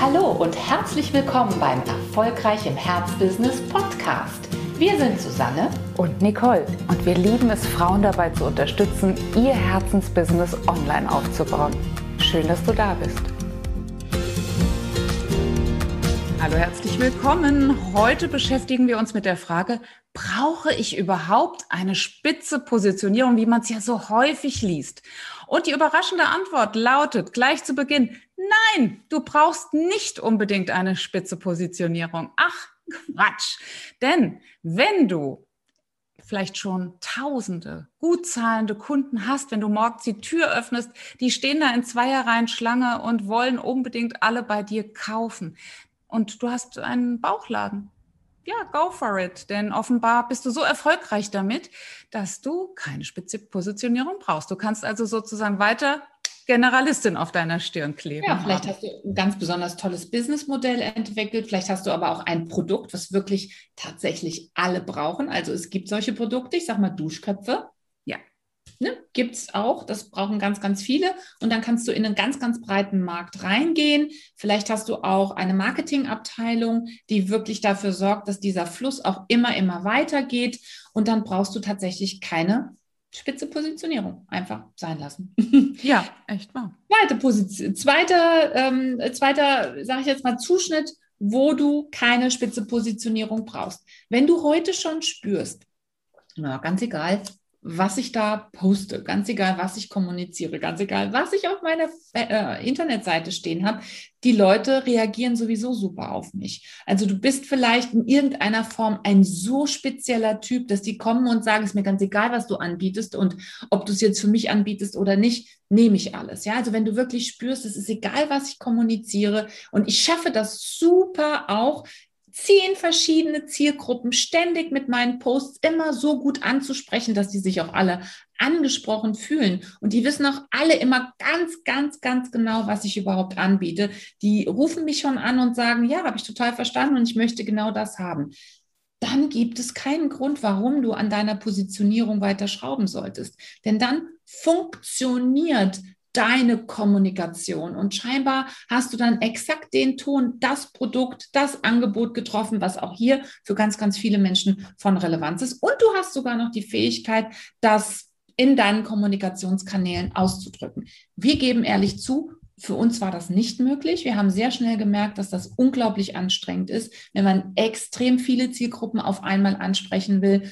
Hallo und herzlich willkommen beim Erfolgreich im Herzbusiness Podcast. Wir sind Susanne und Nicole und wir lieben es, Frauen dabei zu unterstützen, ihr Herzensbusiness online aufzubauen. Schön, dass du da bist. Hallo, herzlich willkommen. Heute beschäftigen wir uns mit der Frage, brauche ich überhaupt eine spitze Positionierung, wie man es ja so häufig liest? Und die überraschende Antwort lautet gleich zu Beginn, nein, du brauchst nicht unbedingt eine spitze Positionierung. Ach, Quatsch. Denn wenn du vielleicht schon tausende gut zahlende Kunden hast, wenn du morgens die Tür öffnest, die stehen da in Zweierreihen Schlange und wollen unbedingt alle bei dir kaufen, und du hast einen Bauchladen. Ja, go for it. Denn offenbar bist du so erfolgreich damit, dass du keine spitze Positionierung brauchst. Du kannst also sozusagen weiter Generalistin auf deiner Stirn kleben. Ja, vielleicht hast du ein ganz besonders tolles Businessmodell entwickelt. Vielleicht hast du aber auch ein Produkt, was wirklich tatsächlich alle brauchen. Also es gibt solche Produkte, ich sage mal Duschköpfe. Ne, Gibt es auch, das brauchen ganz, ganz viele. Und dann kannst du in einen ganz, ganz breiten Markt reingehen. Vielleicht hast du auch eine Marketingabteilung, die wirklich dafür sorgt, dass dieser Fluss auch immer, immer weitergeht. Und dann brauchst du tatsächlich keine spitze Positionierung. Einfach sein lassen. Ja, echt wahr. Zweite Position, zweiter, ähm, zweiter, sage ich jetzt mal, Zuschnitt, wo du keine spitze Positionierung brauchst. Wenn du heute schon spürst, na, ganz egal, was ich da poste, ganz egal, was ich kommuniziere, ganz egal, was ich auf meiner äh, Internetseite stehen habe, die Leute reagieren sowieso super auf mich. Also du bist vielleicht in irgendeiner Form ein so spezieller Typ, dass die kommen und sagen, es ist mir ganz egal, was du anbietest und ob du es jetzt für mich anbietest oder nicht, nehme ich alles. Ja, also wenn du wirklich spürst, es ist egal, was ich kommuniziere und ich schaffe das super auch zehn verschiedene Zielgruppen ständig mit meinen Posts immer so gut anzusprechen, dass die sich auch alle angesprochen fühlen. Und die wissen auch alle immer ganz, ganz, ganz genau, was ich überhaupt anbiete. Die rufen mich schon an und sagen, ja, habe ich total verstanden und ich möchte genau das haben. Dann gibt es keinen Grund, warum du an deiner Positionierung weiter schrauben solltest. Denn dann funktioniert deine Kommunikation. Und scheinbar hast du dann exakt den Ton, das Produkt, das Angebot getroffen, was auch hier für ganz, ganz viele Menschen von Relevanz ist. Und du hast sogar noch die Fähigkeit, das in deinen Kommunikationskanälen auszudrücken. Wir geben ehrlich zu, für uns war das nicht möglich. Wir haben sehr schnell gemerkt, dass das unglaublich anstrengend ist, wenn man extrem viele Zielgruppen auf einmal ansprechen will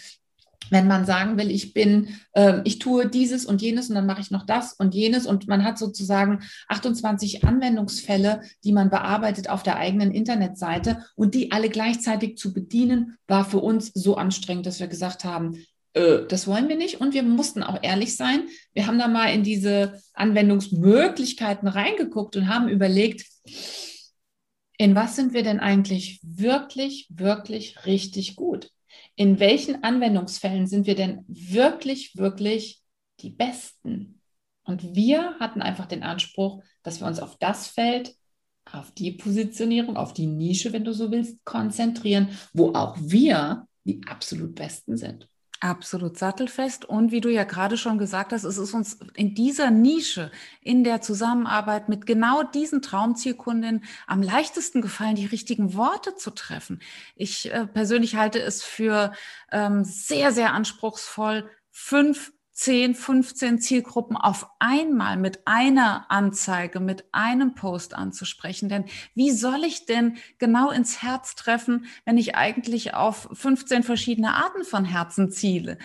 wenn man sagen will, ich bin, äh, ich tue dieses und jenes und dann mache ich noch das und jenes und man hat sozusagen 28 Anwendungsfälle, die man bearbeitet auf der eigenen Internetseite und die alle gleichzeitig zu bedienen, war für uns so anstrengend, dass wir gesagt haben, äh, das wollen wir nicht und wir mussten auch ehrlich sein. Wir haben da mal in diese Anwendungsmöglichkeiten reingeguckt und haben überlegt, in was sind wir denn eigentlich wirklich, wirklich richtig gut? In welchen Anwendungsfällen sind wir denn wirklich, wirklich die Besten? Und wir hatten einfach den Anspruch, dass wir uns auf das Feld, auf die Positionierung, auf die Nische, wenn du so willst, konzentrieren, wo auch wir die absolut Besten sind. Absolut sattelfest. Und wie du ja gerade schon gesagt hast, es ist uns in dieser Nische, in der Zusammenarbeit mit genau diesen Traumzielkunden am leichtesten gefallen, die richtigen Worte zu treffen. Ich äh, persönlich halte es für ähm, sehr, sehr anspruchsvoll, fünf 10, 15 Zielgruppen auf einmal mit einer Anzeige, mit einem Post anzusprechen. Denn wie soll ich denn genau ins Herz treffen, wenn ich eigentlich auf 15 verschiedene Arten von Herzen ziele?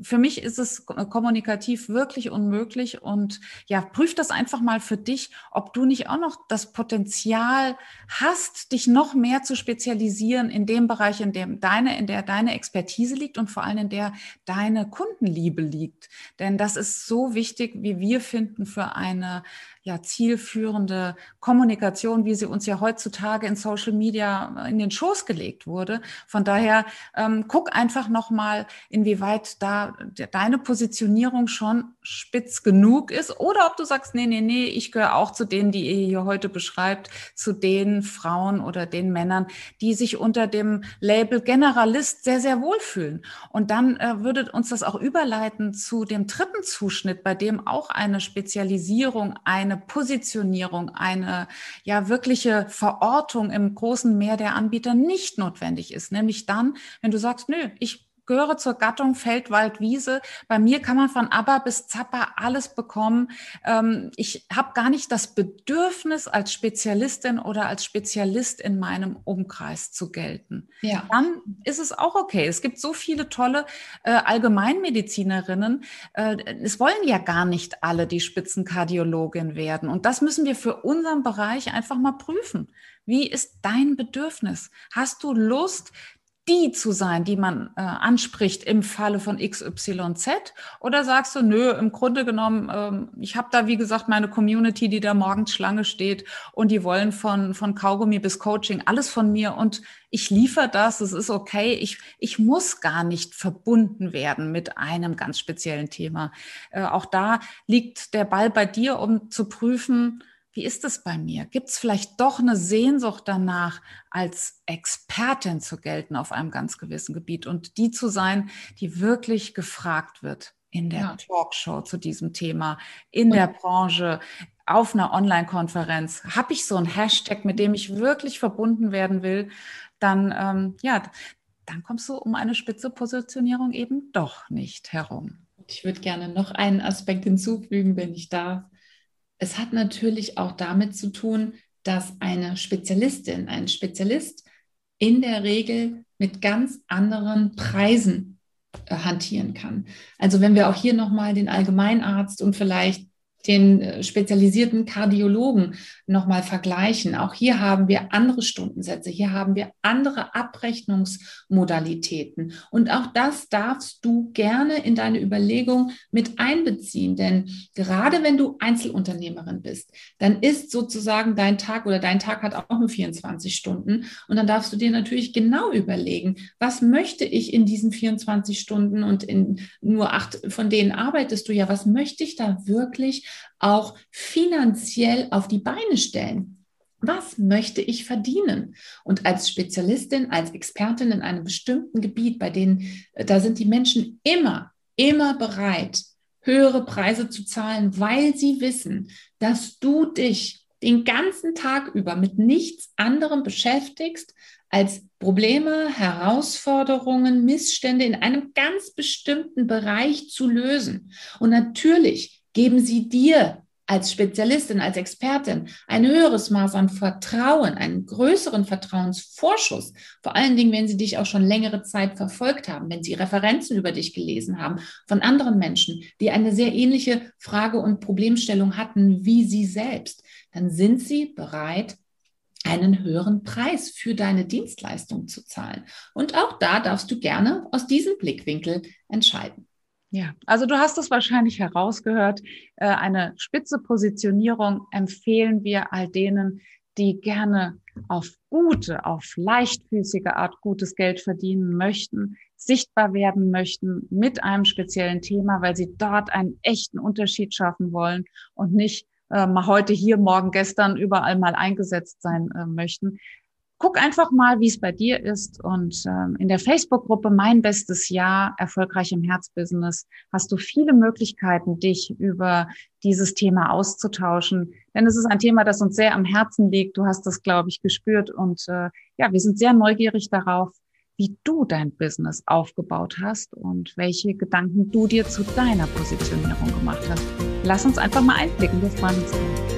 Für mich ist es kommunikativ wirklich unmöglich und ja, prüf das einfach mal für dich, ob du nicht auch noch das Potenzial hast, dich noch mehr zu spezialisieren in dem Bereich, in dem deine, in der deine Expertise liegt und vor allem in der deine Kundenliebe liegt. Denn das ist so wichtig, wie wir finden, für eine ja, zielführende Kommunikation, wie sie uns ja heutzutage in Social Media in den Schoß gelegt wurde. Von daher ähm, guck einfach nochmal, inwieweit da deine Positionierung schon spitz genug ist oder ob du sagst, nee, nee, nee, ich gehöre auch zu denen, die ihr hier heute beschreibt, zu den Frauen oder den Männern, die sich unter dem Label Generalist sehr, sehr wohlfühlen. Und dann äh, würde uns das auch überleiten zu dem dritten Zuschnitt, bei dem auch eine Spezialisierung eine eine Positionierung, eine ja wirkliche Verortung im großen Meer der Anbieter nicht notwendig ist. Nämlich dann, wenn du sagst, nö, ich gehöre zur Gattung Feld, Wald, Wiese. Bei mir kann man von ABBA bis Zappa alles bekommen. Ähm, ich habe gar nicht das Bedürfnis, als Spezialistin oder als Spezialist in meinem Umkreis zu gelten. Ja. Dann ist es auch okay. Es gibt so viele tolle äh, Allgemeinmedizinerinnen. Äh, es wollen ja gar nicht alle die Spitzenkardiologin werden. Und das müssen wir für unseren Bereich einfach mal prüfen. Wie ist dein Bedürfnis? Hast du Lust, die zu sein, die man äh, anspricht im Falle von XYZ? Oder sagst du, nö, im Grunde genommen, ähm, ich habe da, wie gesagt, meine Community, die da morgens Schlange steht und die wollen von, von Kaugummi bis Coaching alles von mir und ich liefere das, es ist okay. Ich, ich muss gar nicht verbunden werden mit einem ganz speziellen Thema. Äh, auch da liegt der Ball bei dir, um zu prüfen, wie ist es bei mir? Gibt es vielleicht doch eine Sehnsucht danach, als Expertin zu gelten auf einem ganz gewissen Gebiet und die zu sein, die wirklich gefragt wird in der ja. Talkshow zu diesem Thema, in und der Branche, auf einer Online-Konferenz? Habe ich so ein Hashtag, mit dem ich wirklich verbunden werden will? Dann, ähm, ja, dann kommst du um eine spitze Positionierung eben doch nicht herum. Ich würde gerne noch einen Aspekt hinzufügen, wenn ich darf. Es hat natürlich auch damit zu tun, dass eine Spezialistin, ein Spezialist in der Regel mit ganz anderen Preisen äh, hantieren kann. Also wenn wir auch hier nochmal den Allgemeinarzt und vielleicht den äh, spezialisierten Kardiologen nochmal vergleichen. Auch hier haben wir andere Stundensätze, hier haben wir andere Abrechnungsmodalitäten. Und auch das darfst du gerne in deine Überlegung mit einbeziehen. Denn gerade wenn du Einzelunternehmerin bist, dann ist sozusagen dein Tag oder dein Tag hat auch nur 24 Stunden. Und dann darfst du dir natürlich genau überlegen, was möchte ich in diesen 24 Stunden und in nur acht von denen arbeitest du ja, was möchte ich da wirklich auch finanziell auf die Beine stellen. Was möchte ich verdienen? Und als Spezialistin, als Expertin in einem bestimmten Gebiet, bei denen, äh, da sind die Menschen immer, immer bereit, höhere Preise zu zahlen, weil sie wissen, dass du dich den ganzen Tag über mit nichts anderem beschäftigst, als Probleme, Herausforderungen, Missstände in einem ganz bestimmten Bereich zu lösen. Und natürlich geben sie dir als Spezialistin, als Expertin ein höheres Maß an Vertrauen, einen größeren Vertrauensvorschuss, vor allen Dingen, wenn sie dich auch schon längere Zeit verfolgt haben, wenn sie Referenzen über dich gelesen haben von anderen Menschen, die eine sehr ähnliche Frage- und Problemstellung hatten wie sie selbst, dann sind sie bereit, einen höheren Preis für deine Dienstleistung zu zahlen. Und auch da darfst du gerne aus diesem Blickwinkel entscheiden. Ja, also du hast es wahrscheinlich herausgehört. Äh, eine spitze Positionierung empfehlen wir all denen, die gerne auf gute, auf leichtfüßige Art gutes Geld verdienen möchten, sichtbar werden möchten mit einem speziellen Thema, weil sie dort einen echten Unterschied schaffen wollen und nicht äh, mal heute hier, morgen gestern überall mal eingesetzt sein äh, möchten guck einfach mal, wie es bei dir ist. Und ähm, in der Facebook-Gruppe Mein bestes Jahr, erfolgreich im Herzbusiness, hast du viele Möglichkeiten, dich über dieses Thema auszutauschen. Denn es ist ein Thema, das uns sehr am Herzen liegt. Du hast das, glaube ich, gespürt. Und äh, ja, wir sind sehr neugierig darauf, wie du dein Business aufgebaut hast und welche Gedanken du dir zu deiner Positionierung gemacht hast. Lass uns einfach mal einblicken. Wir freuen uns.